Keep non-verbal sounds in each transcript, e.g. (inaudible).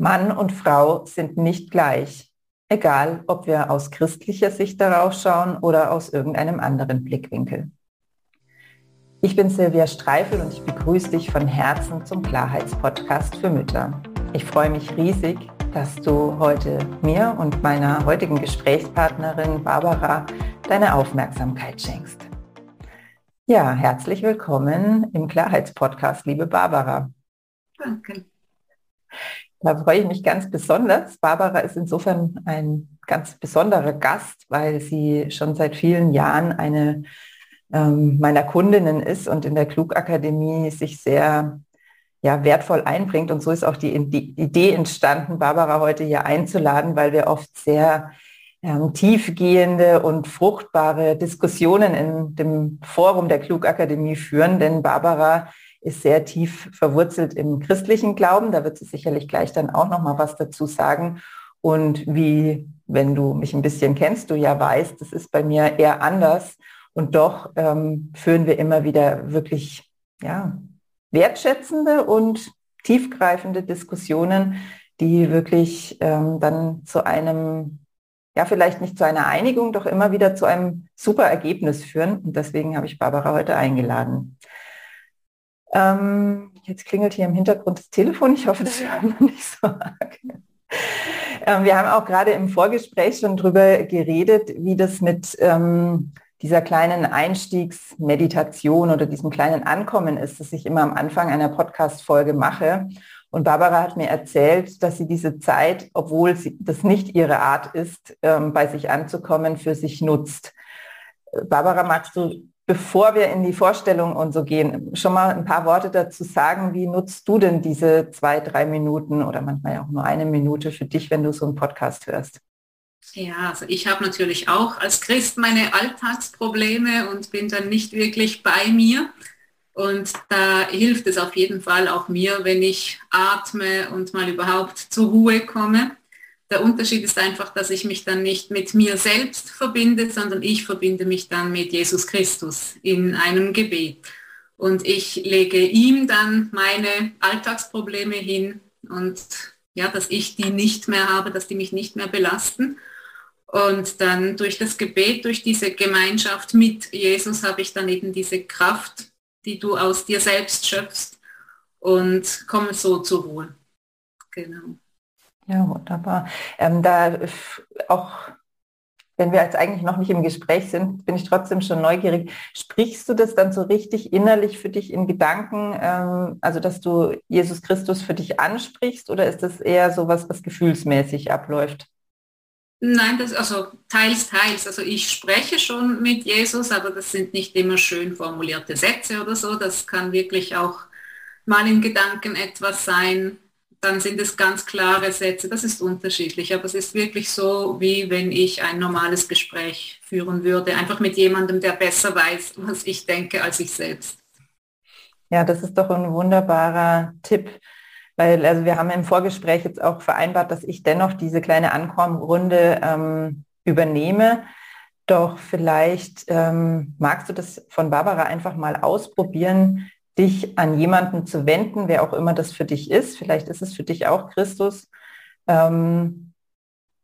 Mann und Frau sind nicht gleich, egal ob wir aus christlicher Sicht darauf schauen oder aus irgendeinem anderen Blickwinkel. Ich bin Silvia Streifel und ich begrüße dich von Herzen zum Klarheitspodcast für Mütter. Ich freue mich riesig, dass du heute mir und meiner heutigen Gesprächspartnerin Barbara deine Aufmerksamkeit schenkst. Ja, herzlich willkommen im Klarheitspodcast, liebe Barbara. Danke. Da freue ich mich ganz besonders. Barbara ist insofern ein ganz besonderer Gast, weil sie schon seit vielen Jahren eine ähm, meiner Kundinnen ist und in der Klugakademie sich sehr ja, wertvoll einbringt. Und so ist auch die, die Idee entstanden, Barbara heute hier einzuladen, weil wir oft sehr ähm, tiefgehende und fruchtbare Diskussionen in dem Forum der Klugakademie führen. Denn Barbara ist sehr tief verwurzelt im christlichen Glauben. Da wird sie sicherlich gleich dann auch noch mal was dazu sagen. Und wie, wenn du mich ein bisschen kennst, du ja weißt, das ist bei mir eher anders. Und doch ähm, führen wir immer wieder wirklich ja, wertschätzende und tiefgreifende Diskussionen, die wirklich ähm, dann zu einem, ja vielleicht nicht zu einer Einigung, doch immer wieder zu einem super Ergebnis führen. Und deswegen habe ich Barbara heute eingeladen. Ähm, jetzt klingelt hier im Hintergrund das Telefon. Ich hoffe, das hört man nicht so arg. Ähm, wir haben auch gerade im Vorgespräch schon drüber geredet, wie das mit ähm, dieser kleinen Einstiegsmeditation oder diesem kleinen Ankommen ist, das ich immer am Anfang einer Podcast-Folge mache. Und Barbara hat mir erzählt, dass sie diese Zeit, obwohl sie, das nicht ihre Art ist, ähm, bei sich anzukommen, für sich nutzt. Barbara, magst du bevor wir in die Vorstellung und so gehen, schon mal ein paar Worte dazu sagen. Wie nutzt du denn diese zwei, drei Minuten oder manchmal auch nur eine Minute für dich, wenn du so einen Podcast hörst? Ja, also ich habe natürlich auch als Christ meine Alltagsprobleme und bin dann nicht wirklich bei mir. Und da hilft es auf jeden Fall auch mir, wenn ich atme und mal überhaupt zur Ruhe komme. Der Unterschied ist einfach, dass ich mich dann nicht mit mir selbst verbinde, sondern ich verbinde mich dann mit Jesus Christus in einem Gebet. Und ich lege ihm dann meine Alltagsprobleme hin und ja, dass ich die nicht mehr habe, dass die mich nicht mehr belasten. Und dann durch das Gebet, durch diese Gemeinschaft mit Jesus habe ich dann eben diese Kraft, die du aus dir selbst schöpfst und komme so zur Ruhe. Genau. Ja, wunderbar. Ähm, da auch, wenn wir jetzt eigentlich noch nicht im Gespräch sind, bin ich trotzdem schon neugierig. Sprichst du das dann so richtig innerlich für dich in Gedanken, ähm, also dass du Jesus Christus für dich ansprichst oder ist das eher so was, was gefühlsmäßig abläuft? Nein, das also teils, teils. Also ich spreche schon mit Jesus, aber das sind nicht immer schön formulierte Sätze oder so. Das kann wirklich auch mal in Gedanken etwas sein, dann sind es ganz klare Sätze. Das ist unterschiedlich, aber es ist wirklich so, wie wenn ich ein normales Gespräch führen würde, einfach mit jemandem, der besser weiß, was ich denke, als ich selbst. Ja, das ist doch ein wunderbarer Tipp, weil also wir haben im Vorgespräch jetzt auch vereinbart, dass ich dennoch diese kleine Ankommrunde ähm, übernehme. Doch vielleicht ähm, magst du das von Barbara einfach mal ausprobieren, dich an jemanden zu wenden, wer auch immer das für dich ist. Vielleicht ist es für dich auch Christus, ähm,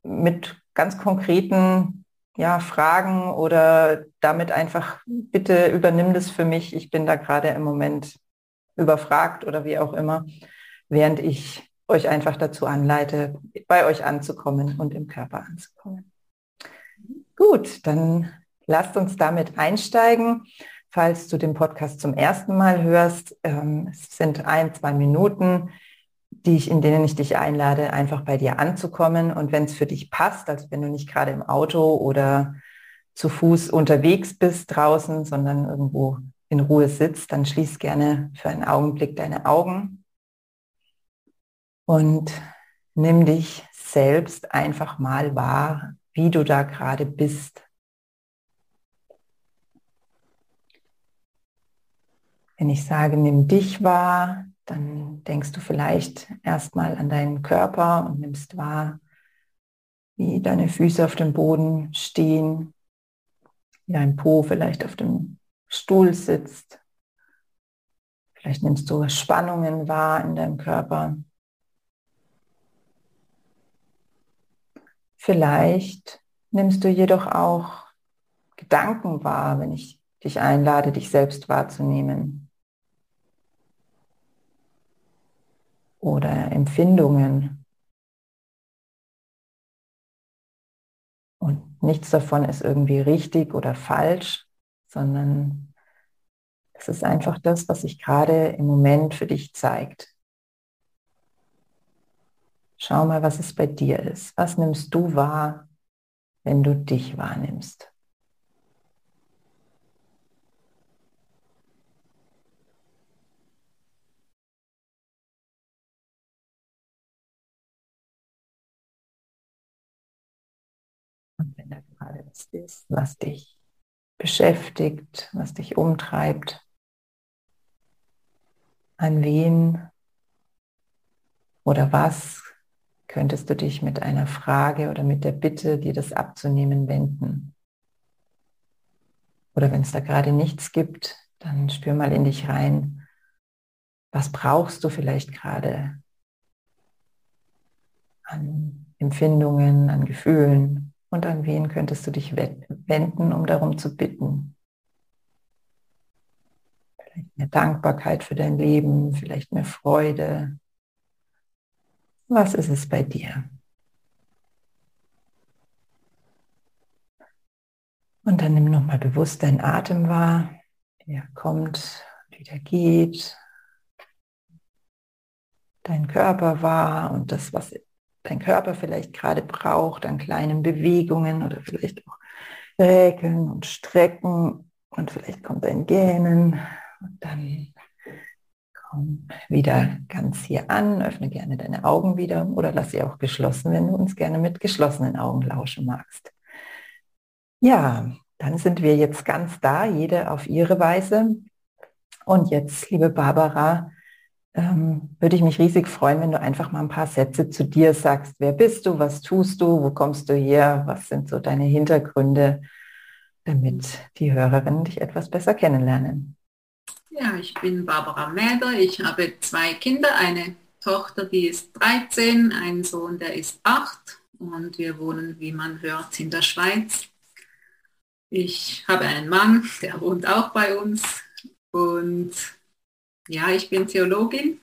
mit ganz konkreten ja, Fragen oder damit einfach, bitte übernimm das für mich, ich bin da gerade im Moment überfragt oder wie auch immer, während ich euch einfach dazu anleite, bei euch anzukommen und im Körper anzukommen. Gut, dann lasst uns damit einsteigen. Falls du den Podcast zum ersten Mal hörst, ähm, es sind ein, zwei Minuten, die ich, in denen ich dich einlade, einfach bei dir anzukommen. Und wenn es für dich passt, also wenn du nicht gerade im Auto oder zu Fuß unterwegs bist draußen, sondern irgendwo in Ruhe sitzt, dann schließ gerne für einen Augenblick deine Augen und nimm dich selbst einfach mal wahr, wie du da gerade bist. Wenn ich sage, nimm dich wahr, dann denkst du vielleicht erstmal an deinen Körper und nimmst wahr, wie deine Füße auf dem Boden stehen, wie dein Po vielleicht auf dem Stuhl sitzt. Vielleicht nimmst du Spannungen wahr in deinem Körper. Vielleicht nimmst du jedoch auch Gedanken wahr, wenn ich dich einlade, dich selbst wahrzunehmen. Oder Empfindungen. Und nichts davon ist irgendwie richtig oder falsch, sondern es ist einfach das, was sich gerade im Moment für dich zeigt. Schau mal, was es bei dir ist. Was nimmst du wahr, wenn du dich wahrnimmst? Was ist, was dich beschäftigt, was dich umtreibt, an wen oder was könntest du dich mit einer Frage oder mit der Bitte, dir das abzunehmen, wenden. Oder wenn es da gerade nichts gibt, dann spür mal in dich rein, was brauchst du vielleicht gerade an Empfindungen, an Gefühlen und an wen könntest du dich wenden, um darum zu bitten. Vielleicht mehr Dankbarkeit für dein Leben, vielleicht mehr Freude, was ist es bei dir? Und dann nimm nochmal bewusst deinen Atem wahr, wie er kommt, wieder geht. Dein Körper wahr und das, was dein Körper vielleicht gerade braucht an kleinen Bewegungen oder vielleicht auch Räkeln und Strecken und vielleicht kommt ein Gähnen und dann Komm wieder ganz hier an, öffne gerne deine Augen wieder oder lass sie auch geschlossen, wenn du uns gerne mit geschlossenen Augen lauschen magst. Ja, dann sind wir jetzt ganz da, jede auf ihre Weise. Und jetzt, liebe Barbara, ähm, würde ich mich riesig freuen, wenn du einfach mal ein paar Sätze zu dir sagst. Wer bist du? Was tust du? Wo kommst du her? Was sind so deine Hintergründe, damit die Hörerinnen dich etwas besser kennenlernen? Ja, ich bin Barbara Mäder. Ich habe zwei Kinder, eine Tochter, die ist 13, ein Sohn, der ist 8 und wir wohnen, wie man hört, in der Schweiz. Ich habe einen Mann, der wohnt auch bei uns und ja, ich bin Theologin.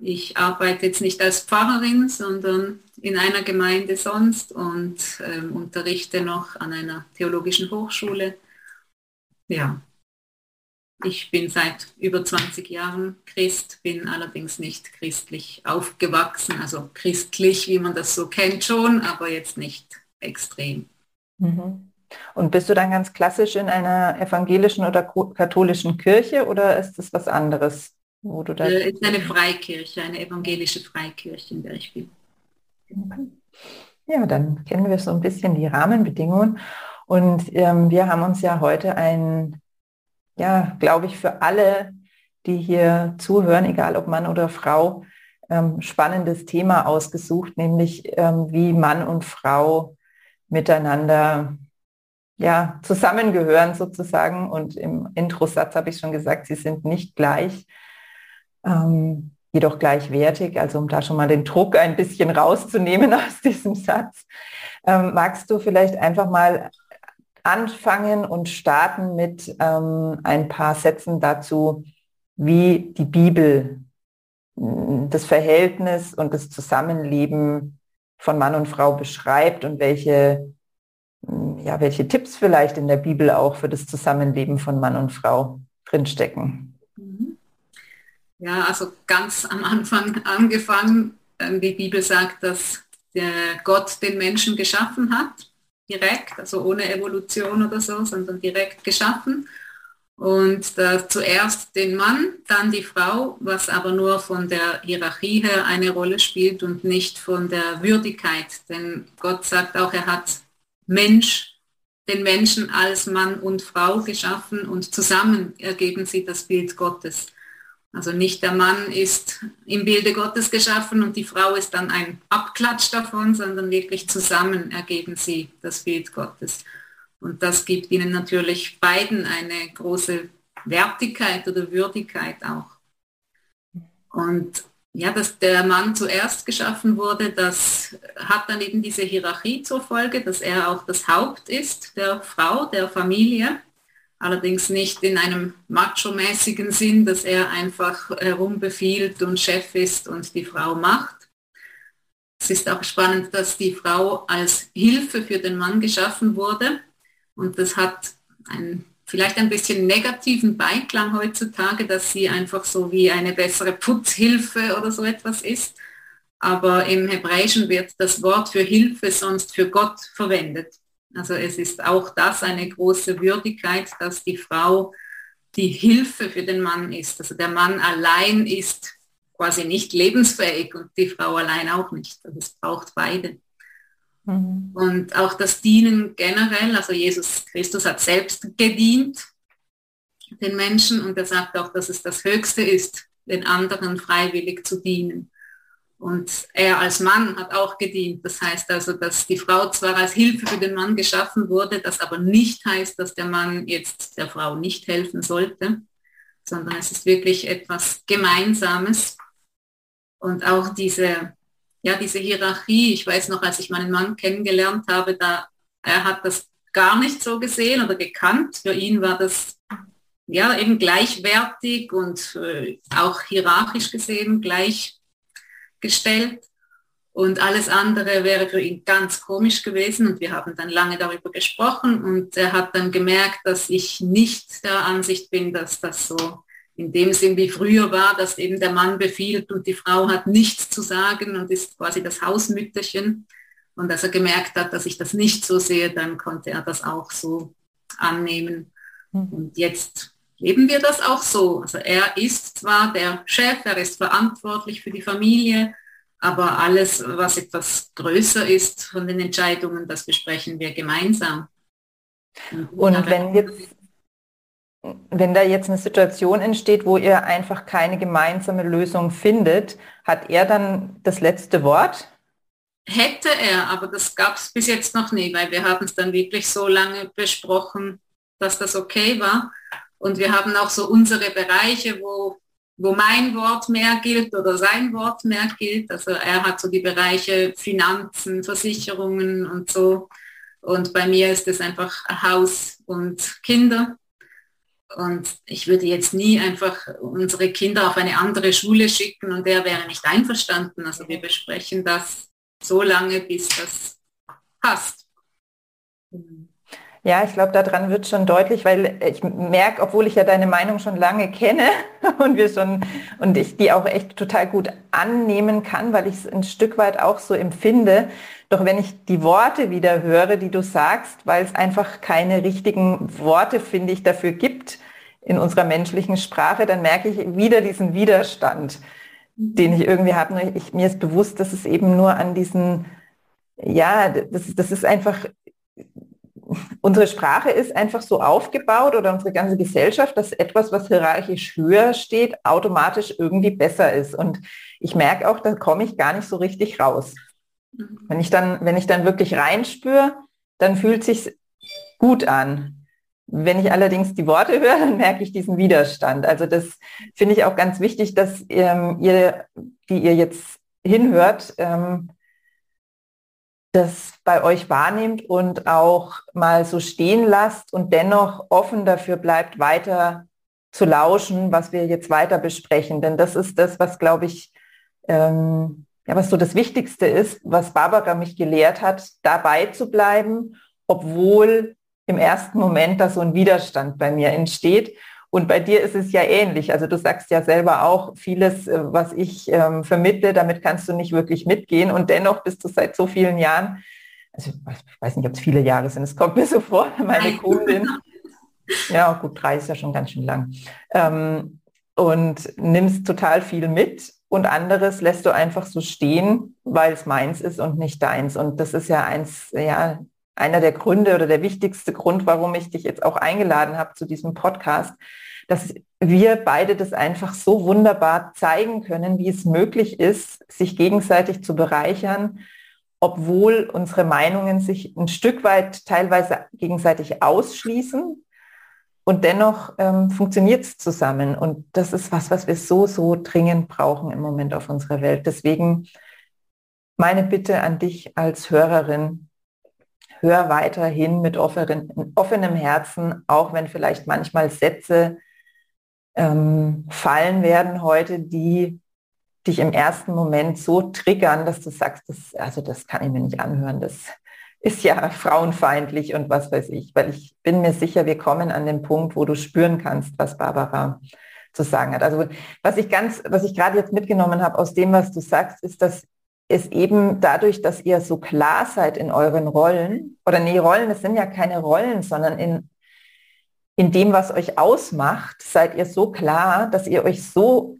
Ich arbeite jetzt nicht als Pfarrerin, sondern in einer Gemeinde sonst und ähm, unterrichte noch an einer theologischen Hochschule. Ja, ich bin seit über 20 Jahren Christ, bin allerdings nicht christlich aufgewachsen, also christlich, wie man das so kennt schon, aber jetzt nicht extrem. Mhm. Und bist du dann ganz klassisch in einer evangelischen oder katholischen Kirche oder ist das was anderes? Wo du da Es äh, ist eine Freikirche, eine evangelische Freikirche, in der ich bin. Ja, dann kennen wir so ein bisschen die Rahmenbedingungen. Und ähm, wir haben uns ja heute ein ja, glaube ich, für alle, die hier zuhören, egal ob Mann oder Frau, ähm, spannendes Thema ausgesucht, nämlich ähm, wie Mann und Frau miteinander ja, zusammengehören sozusagen. Und im Intro-Satz habe ich schon gesagt, sie sind nicht gleich, ähm, jedoch gleichwertig. Also um da schon mal den Druck ein bisschen rauszunehmen (laughs) aus diesem Satz, ähm, magst du vielleicht einfach mal anfangen und starten mit ähm, ein paar Sätzen dazu, wie die Bibel mm, das Verhältnis und das Zusammenleben von Mann und Frau beschreibt und welche, ja, welche Tipps vielleicht in der Bibel auch für das Zusammenleben von Mann und Frau drinstecken. Mhm. Ja, also ganz am Anfang angefangen, ähm, die Bibel sagt, dass der Gott den Menschen geschaffen hat direkt, also ohne Evolution oder so, sondern direkt geschaffen. Und da zuerst den Mann, dann die Frau, was aber nur von der Hierarchie her eine Rolle spielt und nicht von der Würdigkeit. Denn Gott sagt auch, er hat Mensch, den Menschen als Mann und Frau geschaffen und zusammen ergeben sie das Bild Gottes. Also nicht der Mann ist im Bilde Gottes geschaffen und die Frau ist dann ein Abklatsch davon, sondern wirklich zusammen ergeben sie das Bild Gottes. Und das gibt ihnen natürlich beiden eine große Wertigkeit oder Würdigkeit auch. Und ja, dass der Mann zuerst geschaffen wurde, das hat dann eben diese Hierarchie zur Folge, dass er auch das Haupt ist der Frau, der Familie. Allerdings nicht in einem macho-mäßigen Sinn, dass er einfach herumbefiehlt und Chef ist und die Frau macht. Es ist auch spannend, dass die Frau als Hilfe für den Mann geschaffen wurde. Und das hat einen vielleicht ein bisschen negativen Beiklang heutzutage, dass sie einfach so wie eine bessere Putzhilfe oder so etwas ist. Aber im Hebräischen wird das Wort für Hilfe sonst für Gott verwendet. Also es ist auch das eine große Würdigkeit, dass die Frau die Hilfe für den Mann ist. Also der Mann allein ist quasi nicht lebensfähig und die Frau allein auch nicht. Also es braucht beide. Mhm. Und auch das Dienen generell, also Jesus Christus hat selbst gedient den Menschen und er sagt auch, dass es das Höchste ist, den anderen freiwillig zu dienen. Und er als Mann hat auch gedient. Das heißt also, dass die Frau zwar als Hilfe für den Mann geschaffen wurde, das aber nicht heißt, dass der Mann jetzt der Frau nicht helfen sollte, sondern es ist wirklich etwas Gemeinsames. Und auch diese, ja, diese Hierarchie, ich weiß noch, als ich meinen Mann kennengelernt habe, da er hat das gar nicht so gesehen oder gekannt. Für ihn war das ja eben gleichwertig und äh, auch hierarchisch gesehen gleich gestellt und alles andere wäre für ihn ganz komisch gewesen und wir haben dann lange darüber gesprochen und er hat dann gemerkt, dass ich nicht der Ansicht bin, dass das so in dem Sinn wie früher war, dass eben der Mann befiehlt und die Frau hat nichts zu sagen und ist quasi das Hausmütterchen. Und als er gemerkt hat, dass ich das nicht so sehe, dann konnte er das auch so annehmen. Hm. Und jetzt leben wir das auch so. Also er ist zwar der Chef, er ist verantwortlich für die Familie, aber alles, was etwas größer ist von den Entscheidungen, das besprechen wir gemeinsam. Und, Und wenn jetzt wenn da jetzt eine Situation entsteht, wo ihr einfach keine gemeinsame Lösung findet, hat er dann das letzte Wort? Hätte er, aber das gab es bis jetzt noch nie, weil wir haben es dann wirklich so lange besprochen, dass das okay war. Und wir haben auch so unsere Bereiche, wo, wo mein Wort mehr gilt oder sein Wort mehr gilt. Also er hat so die Bereiche Finanzen, Versicherungen und so. Und bei mir ist es einfach Haus und Kinder. Und ich würde jetzt nie einfach unsere Kinder auf eine andere Schule schicken und der wäre nicht einverstanden. Also wir besprechen das so lange, bis das passt. Ja, ich glaube, daran wird schon deutlich, weil ich merke, obwohl ich ja deine Meinung schon lange kenne (laughs) und wir schon und ich die auch echt total gut annehmen kann, weil ich es ein Stück weit auch so empfinde. Doch wenn ich die Worte wieder höre, die du sagst, weil es einfach keine richtigen Worte, finde ich, dafür gibt in unserer menschlichen Sprache, dann merke ich wieder diesen Widerstand, den ich irgendwie habe. Ich, mir ist bewusst, dass es eben nur an diesen, ja, das, das ist einfach unsere Sprache ist einfach so aufgebaut oder unsere ganze Gesellschaft, dass etwas, was hierarchisch höher steht, automatisch irgendwie besser ist. Und ich merke auch, da komme ich gar nicht so richtig raus. Mhm. Wenn ich dann, wenn ich dann wirklich reinspüre, dann fühlt sich gut an. Wenn ich allerdings die Worte (laughs) höre, dann merke ich diesen Widerstand. Also das finde ich auch ganz wichtig, dass ähm, ihr, die ihr jetzt hinhört, ähm, das bei euch wahrnehmt und auch mal so stehen lasst und dennoch offen dafür bleibt, weiter zu lauschen, was wir jetzt weiter besprechen. Denn das ist das, was, glaube ich, ähm, ja, was so das Wichtigste ist, was Barbara mich gelehrt hat, dabei zu bleiben, obwohl im ersten Moment da so ein Widerstand bei mir entsteht und bei dir ist es ja ähnlich. Also du sagst ja selber auch vieles, äh, was ich ähm, vermittle, damit kannst du nicht wirklich mitgehen. Und dennoch bist du seit so vielen Jahren, also ich weiß nicht, ob es viele Jahre sind, es kommt mir so vor, (laughs) meine Kundin. Ja, gut, drei ist ja schon ganz schön lang. Ähm, und nimmst total viel mit und anderes lässt du einfach so stehen, weil es meins ist und nicht deins. Und das ist ja eins, ja, einer der Gründe oder der wichtigste Grund, warum ich dich jetzt auch eingeladen habe zu diesem Podcast, dass wir beide das einfach so wunderbar zeigen können, wie es möglich ist, sich gegenseitig zu bereichern, obwohl unsere Meinungen sich ein Stück weit teilweise gegenseitig ausschließen Und dennoch ähm, funktioniert es zusammen. Und das ist was, was wir so, so dringend brauchen im Moment auf unserer Welt. Deswegen meine Bitte an dich als Hörerin, hör weiterhin mit offenen, offenem Herzen, auch wenn vielleicht manchmal Sätze ähm, fallen werden heute, die dich im ersten Moment so triggern, dass du sagst, das, also das kann ich mir nicht anhören, das ist ja frauenfeindlich und was weiß ich, weil ich bin mir sicher, wir kommen an den Punkt, wo du spüren kannst, was Barbara zu sagen hat. Also was ich ganz, was ich gerade jetzt mitgenommen habe aus dem, was du sagst, ist, dass es eben dadurch, dass ihr so klar seid in euren Rollen, oder nee, Rollen, es sind ja keine Rollen, sondern in, in dem, was euch ausmacht, seid ihr so klar, dass ihr euch so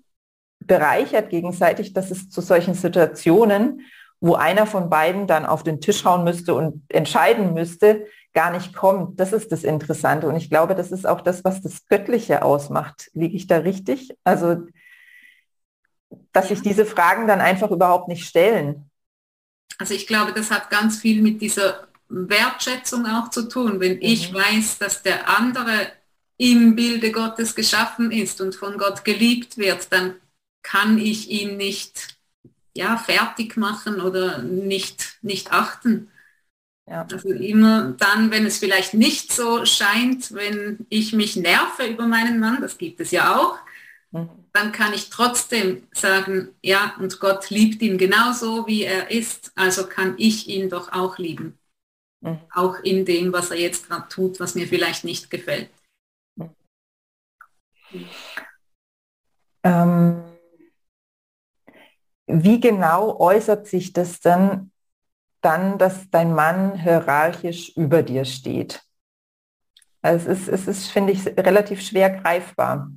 bereichert gegenseitig, dass es zu solchen Situationen, wo einer von beiden dann auf den Tisch hauen müsste und entscheiden müsste, gar nicht kommt. Das ist das Interessante. Und ich glaube, das ist auch das, was das Göttliche ausmacht. Liege ich da richtig? Also, dass sich diese Fragen dann einfach überhaupt nicht stellen. Also ich glaube, das hat ganz viel mit dieser Wertschätzung auch zu tun. Wenn mhm. ich weiß, dass der andere im Bilde Gottes geschaffen ist und von Gott geliebt wird, dann kann ich ihn nicht ja, fertig machen oder nicht, nicht achten. Ja. Also immer dann, wenn es vielleicht nicht so scheint, wenn ich mich nerve über meinen Mann, das gibt es ja auch, mhm. dann kann ich trotzdem sagen, ja, und Gott liebt ihn genauso, wie er ist, also kann ich ihn doch auch lieben. Mhm. Auch in dem, was er jetzt gerade tut, was mir vielleicht nicht gefällt. Mhm. Ähm, wie genau äußert sich das denn dann, dass dein Mann hierarchisch über dir steht? Also es ist, es ist finde ich, relativ schwer greifbar.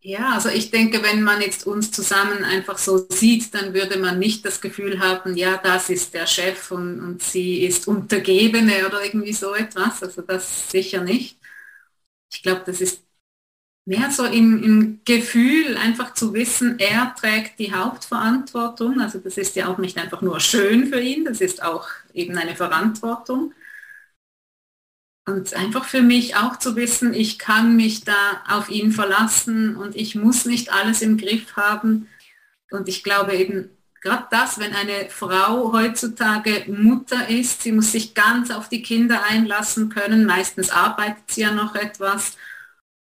Ja, also ich denke, wenn man jetzt uns zusammen einfach so sieht, dann würde man nicht das Gefühl haben, ja, das ist der Chef und, und sie ist Untergebene oder irgendwie so etwas. Also das sicher nicht. Ich glaube, das ist mehr so im, im Gefühl, einfach zu wissen, er trägt die Hauptverantwortung. Also das ist ja auch nicht einfach nur schön für ihn, das ist auch eben eine Verantwortung. Und einfach für mich auch zu wissen, ich kann mich da auf ihn verlassen und ich muss nicht alles im Griff haben. Und ich glaube eben, gerade das, wenn eine Frau heutzutage Mutter ist, sie muss sich ganz auf die Kinder einlassen können. Meistens arbeitet sie ja noch etwas.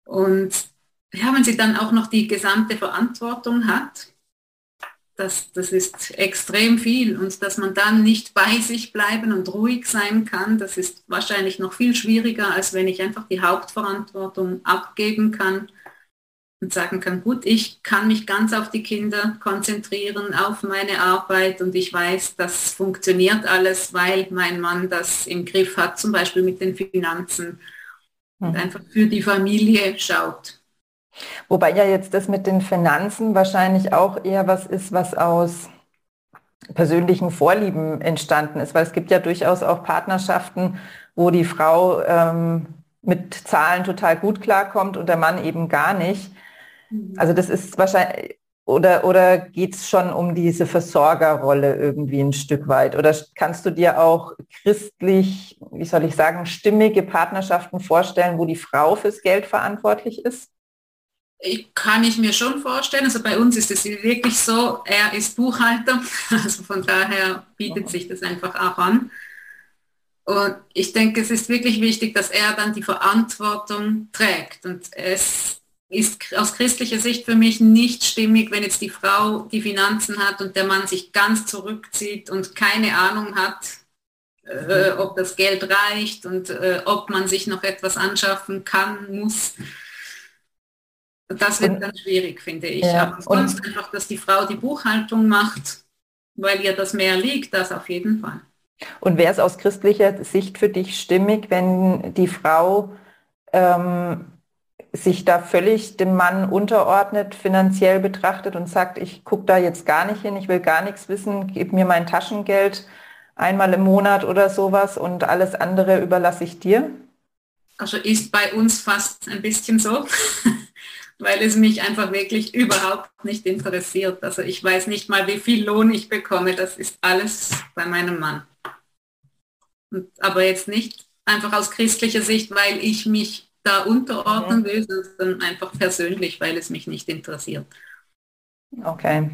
Und ja, wenn sie dann auch noch die gesamte Verantwortung hat, das, das ist extrem viel und dass man dann nicht bei sich bleiben und ruhig sein kann, das ist wahrscheinlich noch viel schwieriger, als wenn ich einfach die Hauptverantwortung abgeben kann und sagen kann, gut, ich kann mich ganz auf die Kinder konzentrieren, auf meine Arbeit und ich weiß, das funktioniert alles, weil mein Mann das im Griff hat, zum Beispiel mit den Finanzen und mhm. einfach für die Familie schaut. Wobei ja jetzt das mit den Finanzen wahrscheinlich auch eher was ist, was aus persönlichen Vorlieben entstanden ist, weil es gibt ja durchaus auch Partnerschaften, wo die Frau ähm, mit Zahlen total gut klarkommt und der Mann eben gar nicht. Mhm. Also das ist wahrscheinlich, oder, oder geht es schon um diese Versorgerrolle irgendwie ein Stück weit? Oder kannst du dir auch christlich, wie soll ich sagen, stimmige Partnerschaften vorstellen, wo die Frau fürs Geld verantwortlich ist? Ich, kann ich mir schon vorstellen. Also bei uns ist es wirklich so, er ist Buchhalter, (laughs) also von daher bietet sich das einfach auch an. Und ich denke, es ist wirklich wichtig, dass er dann die Verantwortung trägt. Und es ist aus christlicher Sicht für mich nicht stimmig, wenn jetzt die Frau die Finanzen hat und der Mann sich ganz zurückzieht und keine Ahnung hat, äh, ob das Geld reicht und äh, ob man sich noch etwas anschaffen kann, muss. Das wird und, dann schwierig, finde ich. Ja, Aber sonst und, einfach, dass die Frau die Buchhaltung macht, weil ihr das mehr liegt, das auf jeden Fall. Und wäre es aus christlicher Sicht für dich stimmig, wenn die Frau ähm, sich da völlig dem Mann unterordnet, finanziell betrachtet und sagt, ich gucke da jetzt gar nicht hin, ich will gar nichts wissen, gib mir mein Taschengeld einmal im Monat oder sowas und alles andere überlasse ich dir? Also ist bei uns fast ein bisschen so. (laughs) weil es mich einfach wirklich überhaupt nicht interessiert. Also ich weiß nicht mal, wie viel Lohn ich bekomme. Das ist alles bei meinem Mann. Und, aber jetzt nicht einfach aus christlicher Sicht, weil ich mich da unterordnen will, sondern einfach persönlich, weil es mich nicht interessiert. Okay,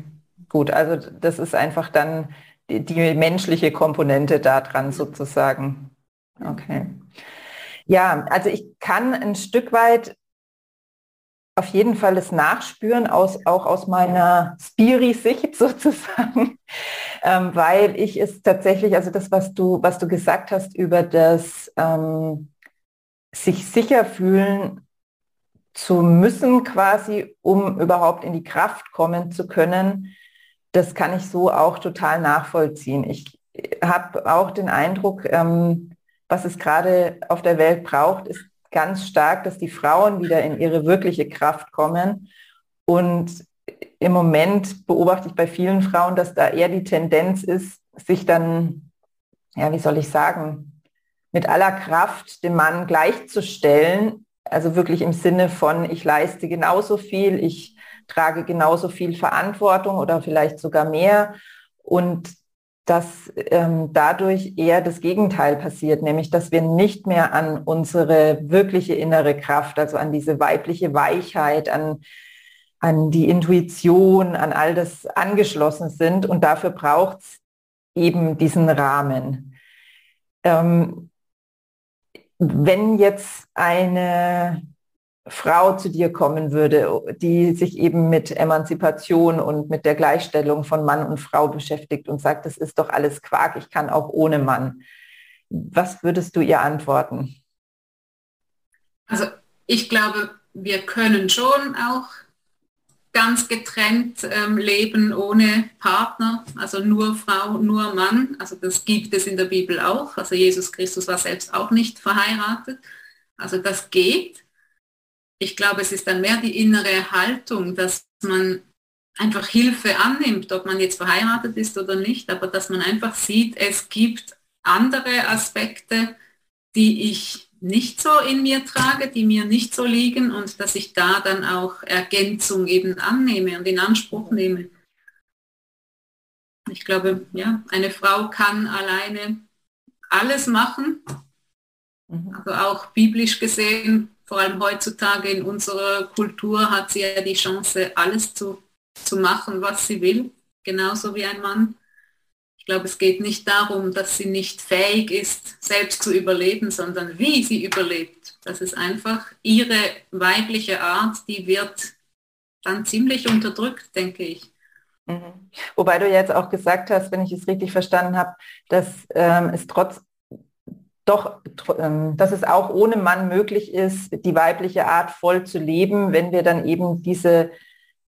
gut. Also das ist einfach dann die, die menschliche Komponente daran sozusagen. Okay. Ja, also ich kann ein Stück weit auf jeden Fall das Nachspüren, aus, auch aus meiner Spiri-Sicht (laughs) sozusagen, ähm, weil ich es tatsächlich, also das, was du, was du gesagt hast über das ähm, sich sicher fühlen zu müssen quasi, um überhaupt in die Kraft kommen zu können, das kann ich so auch total nachvollziehen. Ich habe auch den Eindruck, ähm, was es gerade auf der Welt braucht, ist ganz stark, dass die Frauen wieder in ihre wirkliche Kraft kommen. Und im Moment beobachte ich bei vielen Frauen, dass da eher die Tendenz ist, sich dann, ja, wie soll ich sagen, mit aller Kraft dem Mann gleichzustellen. Also wirklich im Sinne von, ich leiste genauso viel, ich trage genauso viel Verantwortung oder vielleicht sogar mehr. Und dass ähm, dadurch eher das Gegenteil passiert, nämlich dass wir nicht mehr an unsere wirkliche innere Kraft, also an diese weibliche Weichheit, an, an die Intuition, an all das angeschlossen sind. Und dafür braucht es eben diesen Rahmen. Ähm, wenn jetzt eine Frau zu dir kommen würde, die sich eben mit Emanzipation und mit der Gleichstellung von Mann und Frau beschäftigt und sagt, das ist doch alles Quark, ich kann auch ohne Mann. Was würdest du ihr antworten? Also ich glaube, wir können schon auch ganz getrennt ähm, leben ohne Partner, also nur Frau, nur Mann. Also das gibt es in der Bibel auch. Also Jesus Christus war selbst auch nicht verheiratet. Also das geht ich glaube, es ist dann mehr die innere Haltung, dass man einfach Hilfe annimmt, ob man jetzt verheiratet ist oder nicht, aber dass man einfach sieht, es gibt andere Aspekte, die ich nicht so in mir trage, die mir nicht so liegen und dass ich da dann auch Ergänzung eben annehme und in Anspruch nehme. Ich glaube, ja, eine Frau kann alleine alles machen, also auch biblisch gesehen vor allem heutzutage in unserer Kultur hat sie ja die Chance, alles zu, zu machen, was sie will, genauso wie ein Mann. Ich glaube, es geht nicht darum, dass sie nicht fähig ist, selbst zu überleben, sondern wie sie überlebt. Das ist einfach ihre weibliche Art, die wird dann ziemlich unterdrückt, denke ich. Mhm. Wobei du jetzt auch gesagt hast, wenn ich es richtig verstanden habe, dass ähm, es trotz doch, ähm, dass es auch ohne Mann möglich ist, die weibliche Art voll zu leben, wenn wir dann eben diese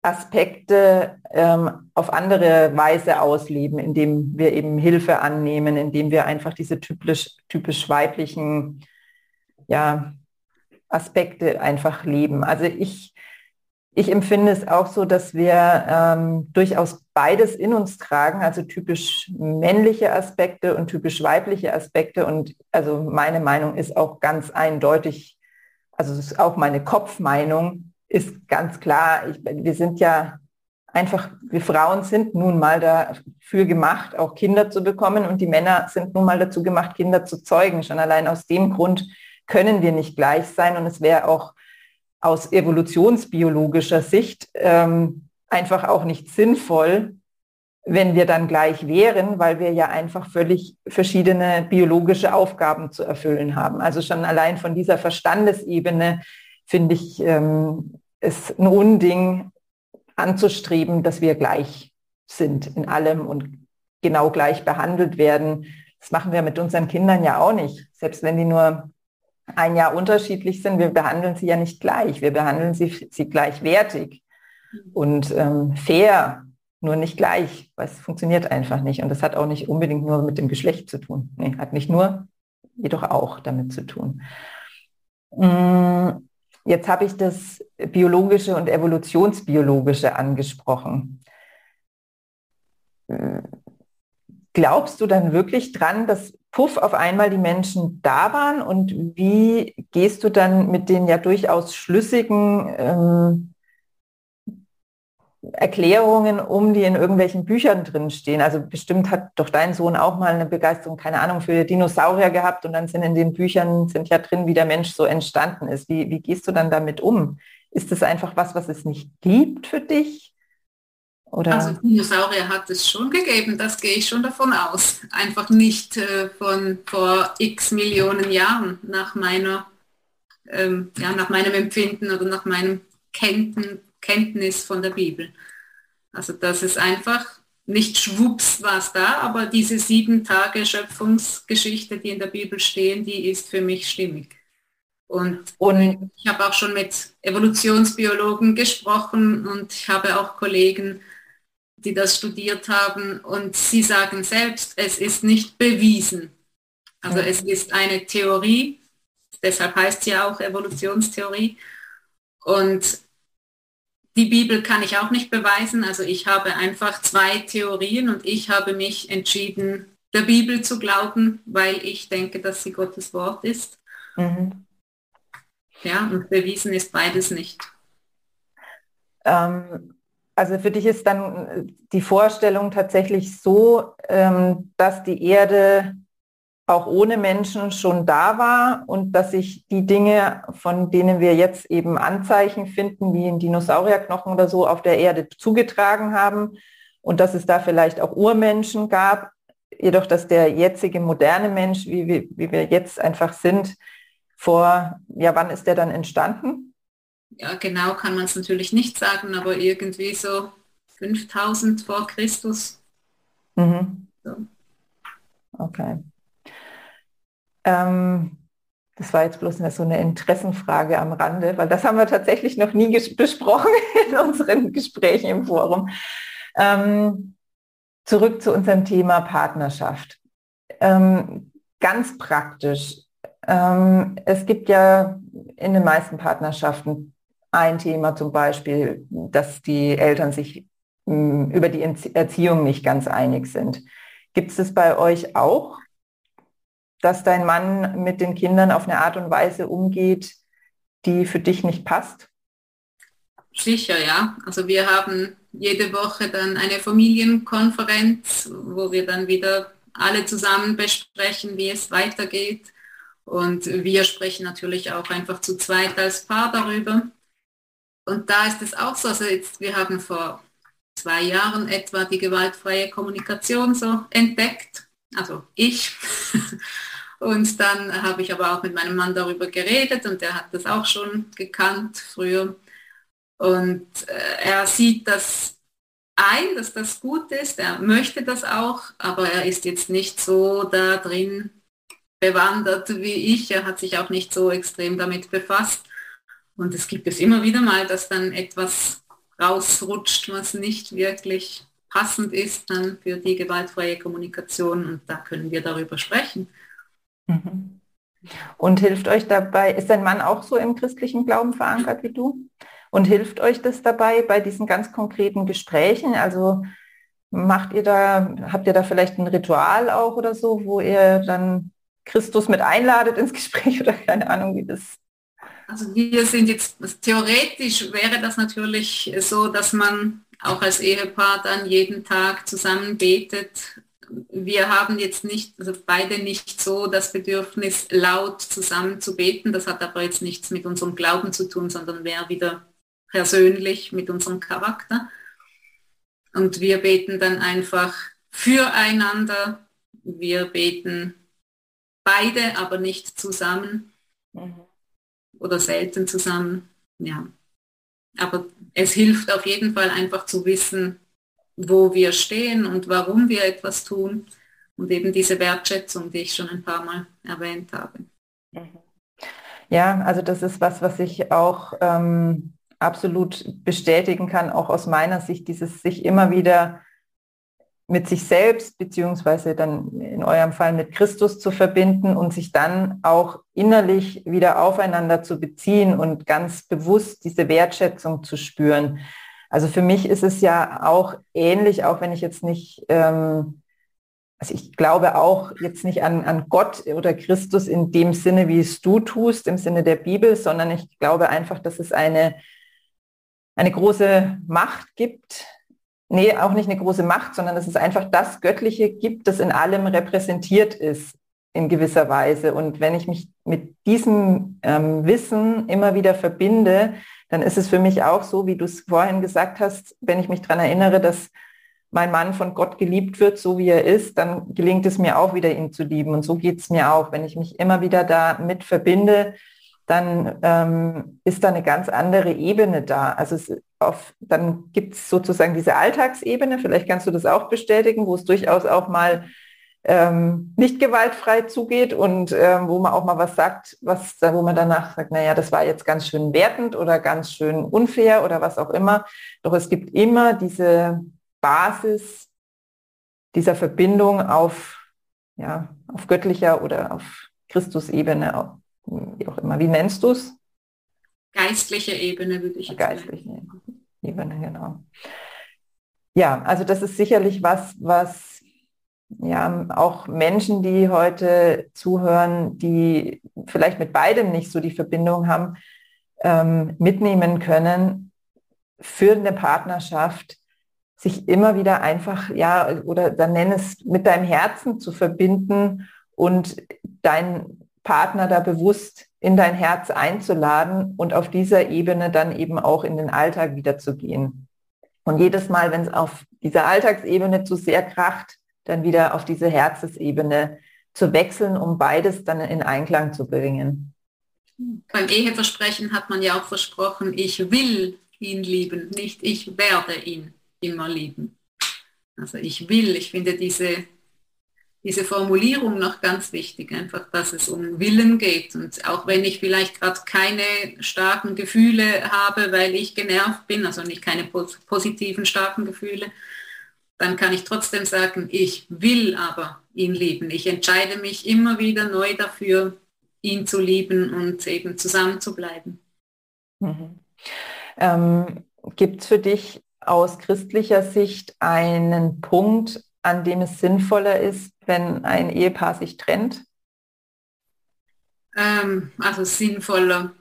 Aspekte ähm, auf andere Weise ausleben, indem wir eben Hilfe annehmen, indem wir einfach diese typisch, typisch weiblichen ja, Aspekte einfach leben. Also ich ich empfinde es auch so, dass wir ähm, durchaus beides in uns tragen, also typisch männliche Aspekte und typisch weibliche Aspekte. Und also meine Meinung ist auch ganz eindeutig, also auch meine Kopfmeinung, ist ganz klar, ich, wir sind ja einfach, wir Frauen sind nun mal dafür gemacht, auch Kinder zu bekommen und die Männer sind nun mal dazu gemacht, Kinder zu zeugen. Schon allein aus dem Grund können wir nicht gleich sein und es wäre auch aus evolutionsbiologischer Sicht ähm, einfach auch nicht sinnvoll, wenn wir dann gleich wären, weil wir ja einfach völlig verschiedene biologische Aufgaben zu erfüllen haben. Also schon allein von dieser Verstandesebene finde ich ähm, es ein Unding anzustreben, dass wir gleich sind in allem und genau gleich behandelt werden. Das machen wir mit unseren Kindern ja auch nicht. Selbst wenn die nur ein Jahr unterschiedlich sind, wir behandeln sie ja nicht gleich. Wir behandeln sie, sie gleichwertig und ähm, fair, nur nicht gleich, es funktioniert einfach nicht. Und das hat auch nicht unbedingt nur mit dem Geschlecht zu tun. Nee, hat nicht nur, jedoch auch damit zu tun. Mm, jetzt habe ich das biologische und evolutionsbiologische angesprochen. Glaubst du dann wirklich dran, dass puff auf einmal die Menschen da waren und wie gehst du dann mit den ja durchaus schlüssigen ähm, Erklärungen um, die in irgendwelchen Büchern drin stehen. Also bestimmt hat doch dein Sohn auch mal eine Begeisterung, keine Ahnung, für Dinosaurier gehabt und dann sind in den Büchern sind ja drin, wie der Mensch so entstanden ist. Wie, wie gehst du dann damit um? Ist es einfach was, was es nicht gibt für dich? Oder? Also Dinosaurier hat es schon gegeben, das gehe ich schon davon aus. Einfach nicht äh, von vor x Millionen Jahren nach meiner, ähm, ja, nach meinem Empfinden oder nach meinem Kenntnis, Kenntnis von der Bibel. Also das ist einfach nicht schwupps war es da, aber diese sieben Tage Schöpfungsgeschichte, die in der Bibel stehen, die ist für mich stimmig. Und, und ich habe auch schon mit Evolutionsbiologen gesprochen und ich habe auch Kollegen, die das studiert haben und sie sagen selbst, es ist nicht bewiesen. Also es ist eine Theorie, deshalb heißt sie auch Evolutionstheorie. Und die Bibel kann ich auch nicht beweisen. Also ich habe einfach zwei Theorien und ich habe mich entschieden, der Bibel zu glauben, weil ich denke, dass sie Gottes Wort ist. Mhm. Ja, und bewiesen ist beides nicht. Ähm, also für dich ist dann äh, die Vorstellung tatsächlich so, ähm, dass die Erde auch ohne Menschen schon da war und dass sich die Dinge, von denen wir jetzt eben Anzeichen finden, wie ein Dinosaurierknochen oder so, auf der Erde zugetragen haben und dass es da vielleicht auch Urmenschen gab, jedoch dass der jetzige moderne Mensch, wie wir, wie wir jetzt einfach sind, vor, ja, wann ist der dann entstanden? Ja, genau kann man es natürlich nicht sagen, aber irgendwie so 5000 vor Christus. Mhm. So. Okay. Ähm, das war jetzt bloß eine, so eine Interessenfrage am Rande, weil das haben wir tatsächlich noch nie besprochen (laughs) in unseren Gesprächen im Forum. Ähm, zurück zu unserem Thema Partnerschaft. Ähm, ganz praktisch. Ähm, es gibt ja in den meisten Partnerschaften ein Thema zum Beispiel, dass die Eltern sich hm, über die Erziehung nicht ganz einig sind. Gibt es das bei euch auch, dass dein Mann mit den Kindern auf eine Art und Weise umgeht, die für dich nicht passt? Sicher, ja. Also wir haben jede Woche dann eine Familienkonferenz, wo wir dann wieder alle zusammen besprechen, wie es weitergeht. Und wir sprechen natürlich auch einfach zu zweit als Paar darüber. Und da ist es auch so, also jetzt, wir haben vor zwei Jahren etwa die gewaltfreie Kommunikation so entdeckt, also ich. (laughs) Und dann habe ich aber auch mit meinem Mann darüber geredet und der hat das auch schon gekannt früher. Und äh, er sieht das ein, dass das gut ist, er möchte das auch, aber er ist jetzt nicht so da drin bewandert wie ich. Er hat sich auch nicht so extrem damit befasst. Und es gibt es immer wieder mal, dass dann etwas rausrutscht, was nicht wirklich passend ist dann für die gewaltfreie Kommunikation und da können wir darüber sprechen. Mhm. Und hilft euch dabei, ist dein Mann auch so im christlichen Glauben verankert wie du? Und hilft euch das dabei bei diesen ganz konkreten Gesprächen? Also macht ihr da, habt ihr da vielleicht ein Ritual auch oder so, wo ihr dann Christus mit einladet ins Gespräch (laughs) oder keine Ahnung, wie das also wir sind jetzt, theoretisch wäre das natürlich so, dass man auch als Ehepaar dann jeden Tag zusammen betet. Wir haben jetzt nicht, also beide nicht so das Bedürfnis, laut zusammen zu beten. Das hat aber jetzt nichts mit unserem Glauben zu tun, sondern wäre wieder persönlich mit unserem Charakter. Und wir beten dann einfach füreinander. Wir beten beide, aber nicht zusammen. Mhm oder selten zusammen. Ja. Aber es hilft auf jeden Fall einfach zu wissen, wo wir stehen und warum wir etwas tun und eben diese Wertschätzung, die ich schon ein paar Mal erwähnt habe. Ja, also das ist was, was ich auch ähm, absolut bestätigen kann, auch aus meiner Sicht, dieses sich immer wieder mit sich selbst, beziehungsweise dann in eurem Fall mit Christus zu verbinden und sich dann auch innerlich wieder aufeinander zu beziehen und ganz bewusst diese Wertschätzung zu spüren. Also für mich ist es ja auch ähnlich, auch wenn ich jetzt nicht, ähm, also ich glaube auch jetzt nicht an, an Gott oder Christus in dem Sinne, wie es du tust, im Sinne der Bibel, sondern ich glaube einfach, dass es eine eine große Macht gibt. Nee, auch nicht eine große Macht, sondern dass es einfach das Göttliche gibt, das in allem repräsentiert ist in gewisser Weise. Und wenn ich mich mit diesem ähm, Wissen immer wieder verbinde, dann ist es für mich auch so, wie du es vorhin gesagt hast, wenn ich mich daran erinnere, dass mein Mann von Gott geliebt wird, so wie er ist, dann gelingt es mir auch wieder, ihn zu lieben. Und so geht es mir auch. Wenn ich mich immer wieder damit verbinde, dann ähm, ist da eine ganz andere Ebene da. Also es, auf, dann gibt es sozusagen diese Alltagsebene, vielleicht kannst du das auch bestätigen, wo es durchaus auch mal ähm, nicht gewaltfrei zugeht und ähm, wo man auch mal was sagt, was, wo man danach sagt, naja, das war jetzt ganz schön wertend oder ganz schön unfair oder was auch immer. Doch es gibt immer diese Basis dieser Verbindung auf, ja, auf göttlicher oder auf Christus-Ebene, wie auch immer. Wie nennst du es? Geistliche Ebene würde ich jetzt Geistliche. Ebene, genau. Ja, also das ist sicherlich was, was ja auch Menschen, die heute zuhören, die vielleicht mit beidem nicht so die Verbindung haben, ähm, mitnehmen können für eine Partnerschaft, sich immer wieder einfach, ja, oder dann nenn es mit deinem Herzen zu verbinden und deinen Partner da bewusst in dein Herz einzuladen und auf dieser Ebene dann eben auch in den Alltag wieder zu gehen. Und jedes Mal, wenn es auf dieser Alltagsebene zu sehr kracht, dann wieder auf diese Herzesebene zu wechseln, um beides dann in Einklang zu bringen. Beim Eheversprechen hat man ja auch versprochen, ich will ihn lieben, nicht ich werde ihn immer lieben. Also ich will, ich finde diese, diese Formulierung noch ganz wichtig, einfach, dass es um Willen geht. Und auch wenn ich vielleicht gerade keine starken Gefühle habe, weil ich genervt bin, also nicht keine positiven starken Gefühle, dann kann ich trotzdem sagen, ich will aber ihn lieben. Ich entscheide mich immer wieder neu dafür, ihn zu lieben und eben zusammen zu bleiben. Mhm. Ähm, Gibt es für dich aus christlicher Sicht einen Punkt, an dem es sinnvoller ist, wenn ein Ehepaar sich trennt? Ähm, also sinnvoller.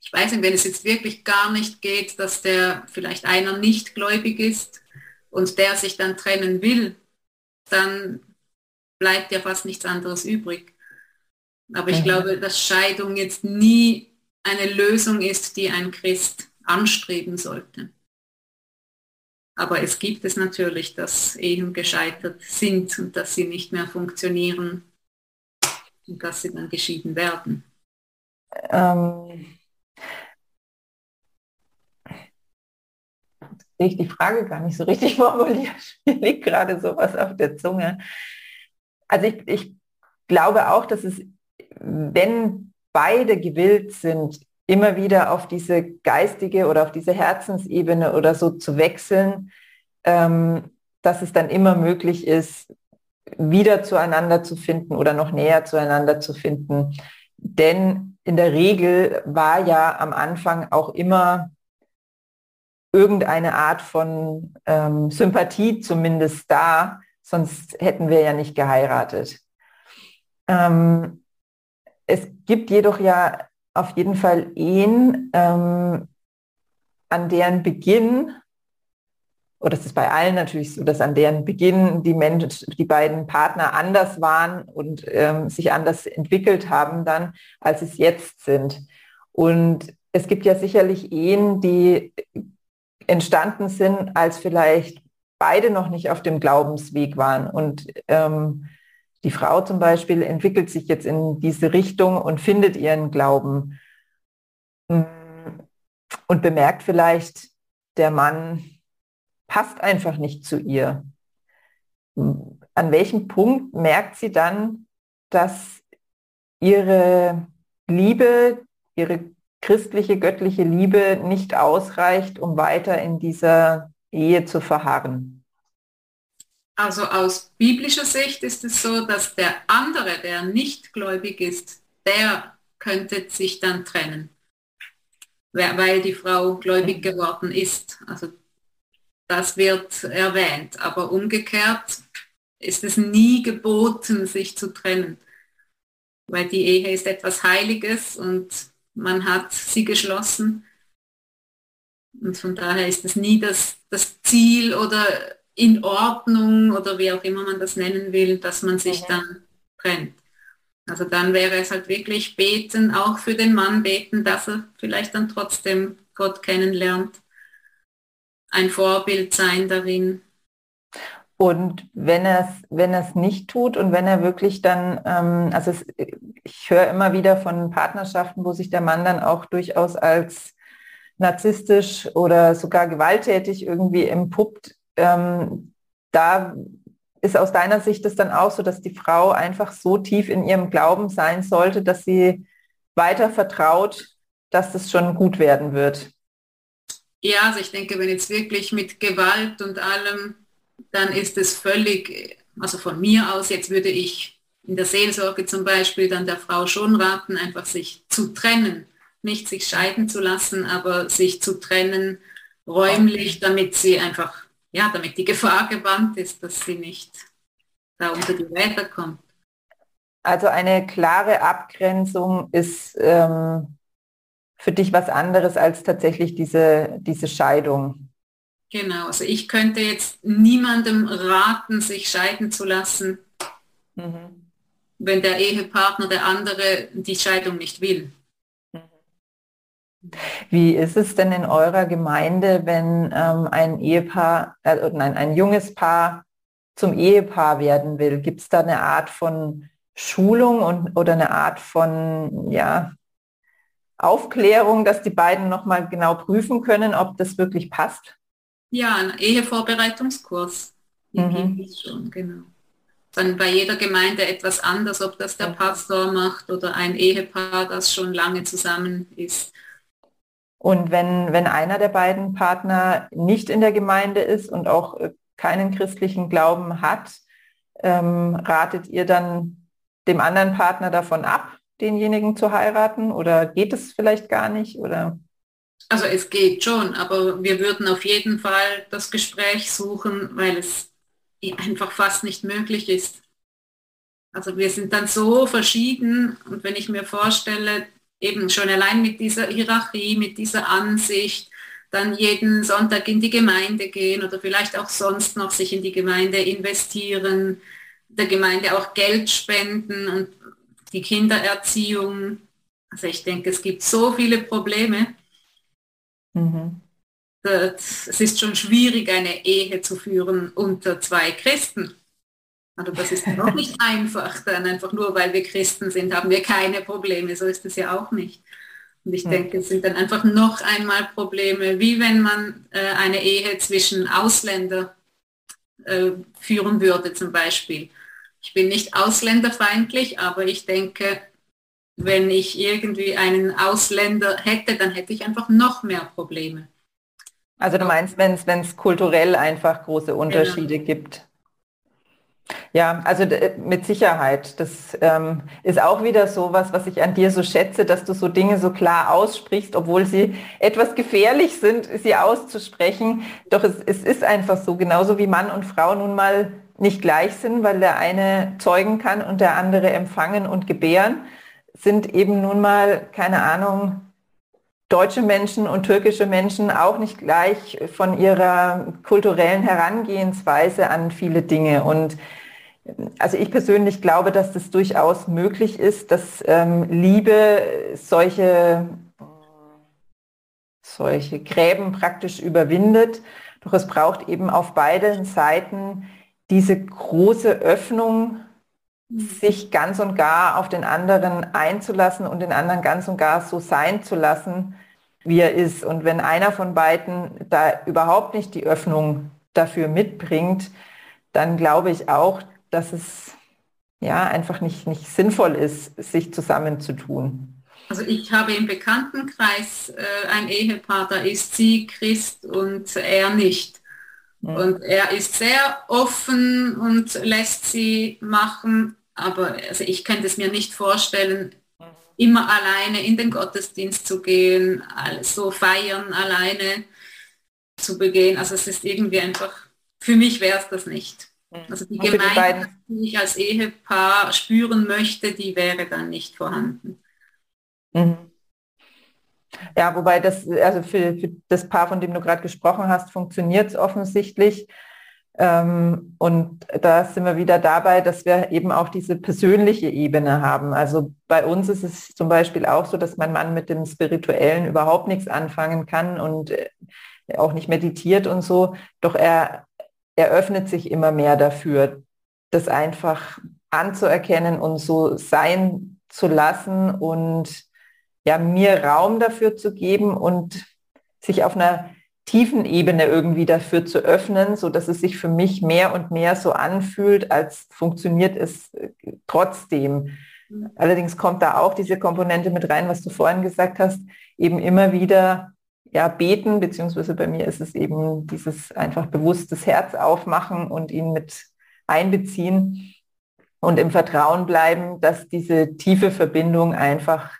Ich weiß nicht, wenn es jetzt wirklich gar nicht geht, dass der vielleicht einer nicht gläubig ist und der sich dann trennen will, dann bleibt ja fast nichts anderes übrig. Aber ich mhm. glaube, dass Scheidung jetzt nie eine Lösung ist, die ein Christ anstreben sollte. Aber es gibt es natürlich, dass Ehen gescheitert sind und dass sie nicht mehr funktionieren und dass sie dann geschieden werden. Ähm, sehe ich die Frage gar nicht so richtig (laughs) formuliert. Mir liegt gerade sowas auf der Zunge. Also ich, ich glaube auch, dass es, wenn beide gewillt sind, immer wieder auf diese geistige oder auf diese Herzensebene oder so zu wechseln, ähm, dass es dann immer möglich ist, wieder zueinander zu finden oder noch näher zueinander zu finden. Denn in der Regel war ja am Anfang auch immer irgendeine Art von ähm, Sympathie zumindest da, sonst hätten wir ja nicht geheiratet. Ähm, es gibt jedoch ja auf jeden Fall Ehen, ähm, an deren Beginn, oder das ist bei allen natürlich so, dass an deren Beginn die Menschen, die beiden Partner anders waren und ähm, sich anders entwickelt haben dann, als es jetzt sind. Und es gibt ja sicherlich Ehen, die entstanden sind, als vielleicht beide noch nicht auf dem Glaubensweg waren. Und ähm, die Frau zum Beispiel entwickelt sich jetzt in diese Richtung und findet ihren Glauben mm, und bemerkt vielleicht, der Mann passt einfach nicht zu ihr. An welchem Punkt merkt sie dann, dass ihre Liebe, ihre christliche, göttliche Liebe nicht ausreicht, um weiter in dieser Ehe zu verharren? Also aus biblischer Sicht ist es so, dass der andere, der nicht gläubig ist, der könnte sich dann trennen, weil die Frau gläubig geworden ist. Also das wird erwähnt. Aber umgekehrt ist es nie geboten, sich zu trennen, weil die Ehe ist etwas Heiliges und man hat sie geschlossen Und von daher ist es nie das, das Ziel oder in Ordnung oder wie auch immer man das nennen will, dass man sich mhm. dann trennt. Also dann wäre es halt wirklich beten, auch für den Mann beten, dass er vielleicht dann trotzdem Gott kennenlernt. Ein Vorbild sein darin. Und wenn er es wenn er es nicht tut und wenn er wirklich dann, ähm, also es, ich höre immer wieder von Partnerschaften, wo sich der Mann dann auch durchaus als narzisstisch oder sogar gewalttätig irgendwie empuppt. Ähm, da ist aus deiner Sicht es dann auch so, dass die Frau einfach so tief in ihrem Glauben sein sollte, dass sie weiter vertraut, dass es schon gut werden wird? Ja, also ich denke, wenn jetzt wirklich mit Gewalt und allem, dann ist es völlig, also von mir aus, jetzt würde ich in der Seelsorge zum Beispiel dann der Frau schon raten, einfach sich zu trennen, nicht sich scheiden zu lassen, aber sich zu trennen räumlich, damit sie einfach ja, damit die Gefahr gebannt ist, dass sie nicht da unter die Räder kommt. Also eine klare Abgrenzung ist ähm, für dich was anderes als tatsächlich diese, diese Scheidung. Genau, also ich könnte jetzt niemandem raten, sich scheiden zu lassen, mhm. wenn der Ehepartner, der andere die Scheidung nicht will. Wie ist es denn in eurer Gemeinde, wenn ähm, ein Ehepaar, äh, nein, ein junges Paar zum Ehepaar werden will? Gibt es da eine Art von Schulung und, oder eine Art von ja, Aufklärung, dass die beiden nochmal genau prüfen können, ob das wirklich passt? Ja, ein Ehevorbereitungskurs. Mhm. Schon, genau. Dann bei jeder Gemeinde etwas anders, ob das der Pastor macht oder ein Ehepaar, das schon lange zusammen ist. Und wenn, wenn einer der beiden Partner nicht in der Gemeinde ist und auch äh, keinen christlichen Glauben hat, ähm, ratet ihr dann dem anderen Partner davon ab, denjenigen zu heiraten? Oder geht es vielleicht gar nicht? Oder? Also es geht schon, aber wir würden auf jeden Fall das Gespräch suchen, weil es einfach fast nicht möglich ist. Also wir sind dann so verschieden und wenn ich mir vorstelle, eben schon allein mit dieser Hierarchie, mit dieser Ansicht, dann jeden Sonntag in die Gemeinde gehen oder vielleicht auch sonst noch sich in die Gemeinde investieren, der Gemeinde auch Geld spenden und die Kindererziehung. Also ich denke, es gibt so viele Probleme. Mhm. Es ist schon schwierig, eine Ehe zu führen unter zwei Christen. Also das ist auch nicht (laughs) einfach, dann einfach nur weil wir Christen sind, haben wir keine Probleme. So ist es ja auch nicht. Und ich denke, es sind dann einfach noch einmal Probleme, wie wenn man äh, eine Ehe zwischen Ausländern äh, führen würde zum Beispiel. Ich bin nicht ausländerfeindlich, aber ich denke, wenn ich irgendwie einen Ausländer hätte, dann hätte ich einfach noch mehr Probleme. Also du meinst, wenn es kulturell einfach große Unterschiede genau. gibt? Ja, also mit Sicherheit. Das ähm, ist auch wieder so was, was ich an dir so schätze, dass du so Dinge so klar aussprichst, obwohl sie etwas gefährlich sind, sie auszusprechen. Doch es, es ist einfach so, genauso wie Mann und Frau nun mal nicht gleich sind, weil der eine zeugen kann und der andere empfangen und gebären, sind eben nun mal, keine Ahnung, deutsche Menschen und türkische Menschen auch nicht gleich von ihrer kulturellen Herangehensweise an viele Dinge. Und also ich persönlich glaube, dass das durchaus möglich ist, dass ähm, Liebe solche, solche Gräben praktisch überwindet. Doch es braucht eben auf beiden Seiten diese große Öffnung, sich ganz und gar auf den anderen einzulassen und den anderen ganz und gar so sein zu lassen, wie er ist. Und wenn einer von beiden da überhaupt nicht die Öffnung dafür mitbringt, dann glaube ich auch, dass es ja einfach nicht, nicht sinnvoll ist, sich zusammenzutun. Also ich habe im Bekanntenkreis äh, ein Ehepaar, da ist sie Christ und er nicht. Und er ist sehr offen und lässt sie machen, aber also ich könnte es mir nicht vorstellen, immer alleine in den Gottesdienst zu gehen, so feiern alleine zu begehen. Also es ist irgendwie einfach, für mich wäre es das nicht. Also die Gemeinde, die ich als Ehepaar spüren möchte, die wäre dann nicht vorhanden. Mhm. Ja, wobei das, also für, für das Paar, von dem du gerade gesprochen hast, funktioniert es offensichtlich. Ähm, und da sind wir wieder dabei, dass wir eben auch diese persönliche Ebene haben. Also bei uns ist es zum Beispiel auch so, dass mein Mann mit dem Spirituellen überhaupt nichts anfangen kann und äh, auch nicht meditiert und so. Doch er, er öffnet sich immer mehr dafür, das einfach anzuerkennen und so sein zu lassen und ja, mir Raum dafür zu geben und sich auf einer tiefen Ebene irgendwie dafür zu öffnen, so dass es sich für mich mehr und mehr so anfühlt, als funktioniert es äh, trotzdem. Allerdings kommt da auch diese Komponente mit rein, was du vorhin gesagt hast, eben immer wieder ja, beten, beziehungsweise bei mir ist es eben dieses einfach bewusstes Herz aufmachen und ihn mit einbeziehen und im Vertrauen bleiben, dass diese tiefe Verbindung einfach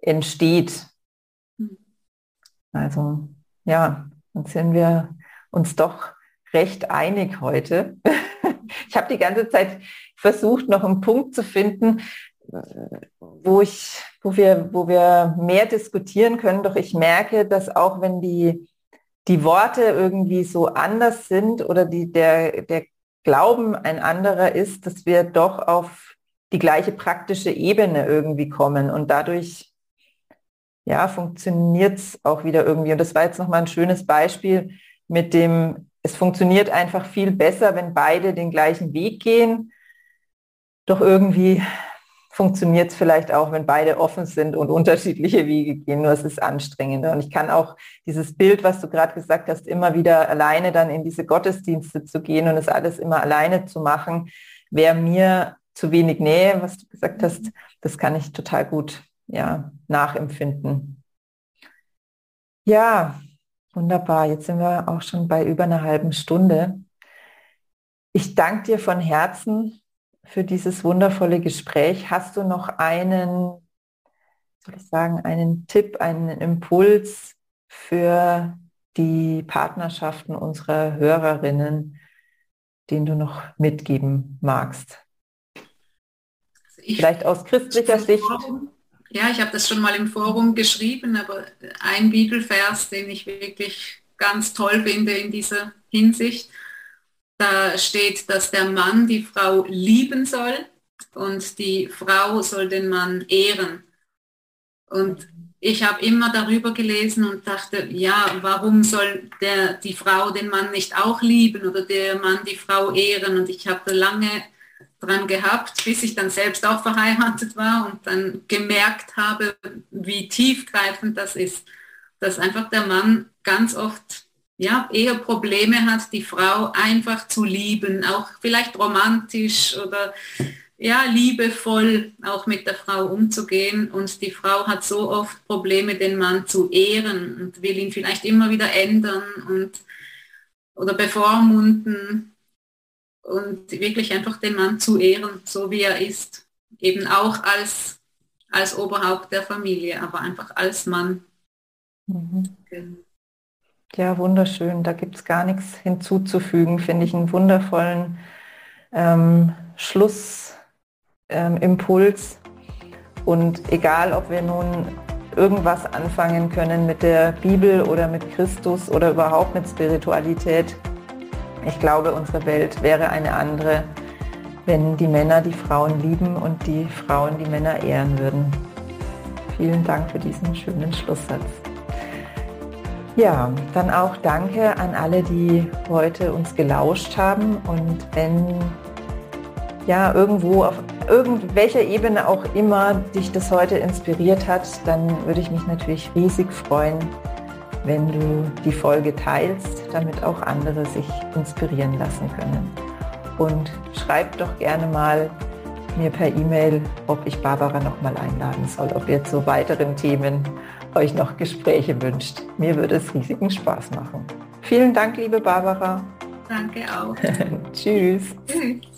entsteht. Hm. Also ja, dann sind wir uns doch recht einig heute. (laughs) Ich habe die ganze Zeit versucht, noch einen Punkt zu finden, wo ich, wo wir, wo wir mehr diskutieren können. Doch ich merke, dass auch wenn die, die Worte irgendwie so anders sind oder die, der, der Glauben ein anderer ist, dass wir doch auf die gleiche praktische Ebene irgendwie kommen und dadurch ja, funktioniert es auch wieder irgendwie. Und das war jetzt nochmal ein schönes Beispiel mit dem, es funktioniert einfach viel besser, wenn beide den gleichen Weg gehen. Doch irgendwie funktioniert es vielleicht auch, wenn beide offen sind und unterschiedliche Wege gehen. Nur es ist anstrengender. Und ich kann auch dieses Bild, was du gerade gesagt hast, immer wieder alleine dann in diese Gottesdienste zu gehen und es alles immer alleine zu machen, wäre mir zu wenig Nähe, was du gesagt hast. Das kann ich total gut ja, nachempfinden. Ja, wunderbar. Jetzt sind wir auch schon bei über einer halben Stunde. Ich danke dir von Herzen für dieses wundervolle Gespräch. Hast du noch einen, soll ich sagen, einen Tipp, einen Impuls für die Partnerschaften unserer Hörerinnen, den du noch mitgeben magst? Also Vielleicht aus christlicher Sicht. Ja, ich habe das schon mal im Forum geschrieben, aber ein Bibelvers, den ich wirklich ganz toll finde in dieser Hinsicht, da steht, dass der Mann die Frau lieben soll und die Frau soll den Mann ehren. Und ich habe immer darüber gelesen und dachte, ja, warum soll der, die Frau den Mann nicht auch lieben oder der Mann die Frau ehren? Und ich habe lange dran gehabt, bis ich dann selbst auch verheiratet war und dann gemerkt habe, wie tiefgreifend das ist, dass einfach der Mann ganz oft ja, eher Probleme hat, die Frau einfach zu lieben, auch vielleicht romantisch oder ja, liebevoll auch mit der Frau umzugehen. Und die Frau hat so oft Probleme, den Mann zu ehren und will ihn vielleicht immer wieder ändern und oder bevormunden und wirklich einfach den Mann zu ehren, so wie er ist. Eben auch als, als Oberhaupt der Familie, aber einfach als Mann. Mhm. Genau. Ja, wunderschön. Da gibt es gar nichts hinzuzufügen. Finde ich einen wundervollen ähm, Schlussimpuls. Ähm, Und egal, ob wir nun irgendwas anfangen können mit der Bibel oder mit Christus oder überhaupt mit Spiritualität, ich glaube, unsere Welt wäre eine andere, wenn die Männer die Frauen lieben und die Frauen die Männer ehren würden. Vielen Dank für diesen schönen Schlusssatz. Ja, dann auch danke an alle, die heute uns gelauscht haben und wenn ja irgendwo auf irgendwelcher Ebene auch immer dich das heute inspiriert hat, dann würde ich mich natürlich riesig freuen, wenn du die Folge teilst, damit auch andere sich inspirieren lassen können. Und schreib doch gerne mal mir per E-Mail, ob ich Barbara noch mal einladen soll, ob ihr zu weiteren Themen euch noch Gespräche wünscht. Mir würde es riesigen Spaß machen. Vielen Dank, liebe Barbara. Danke auch. (laughs) Tschüss. Tschüss.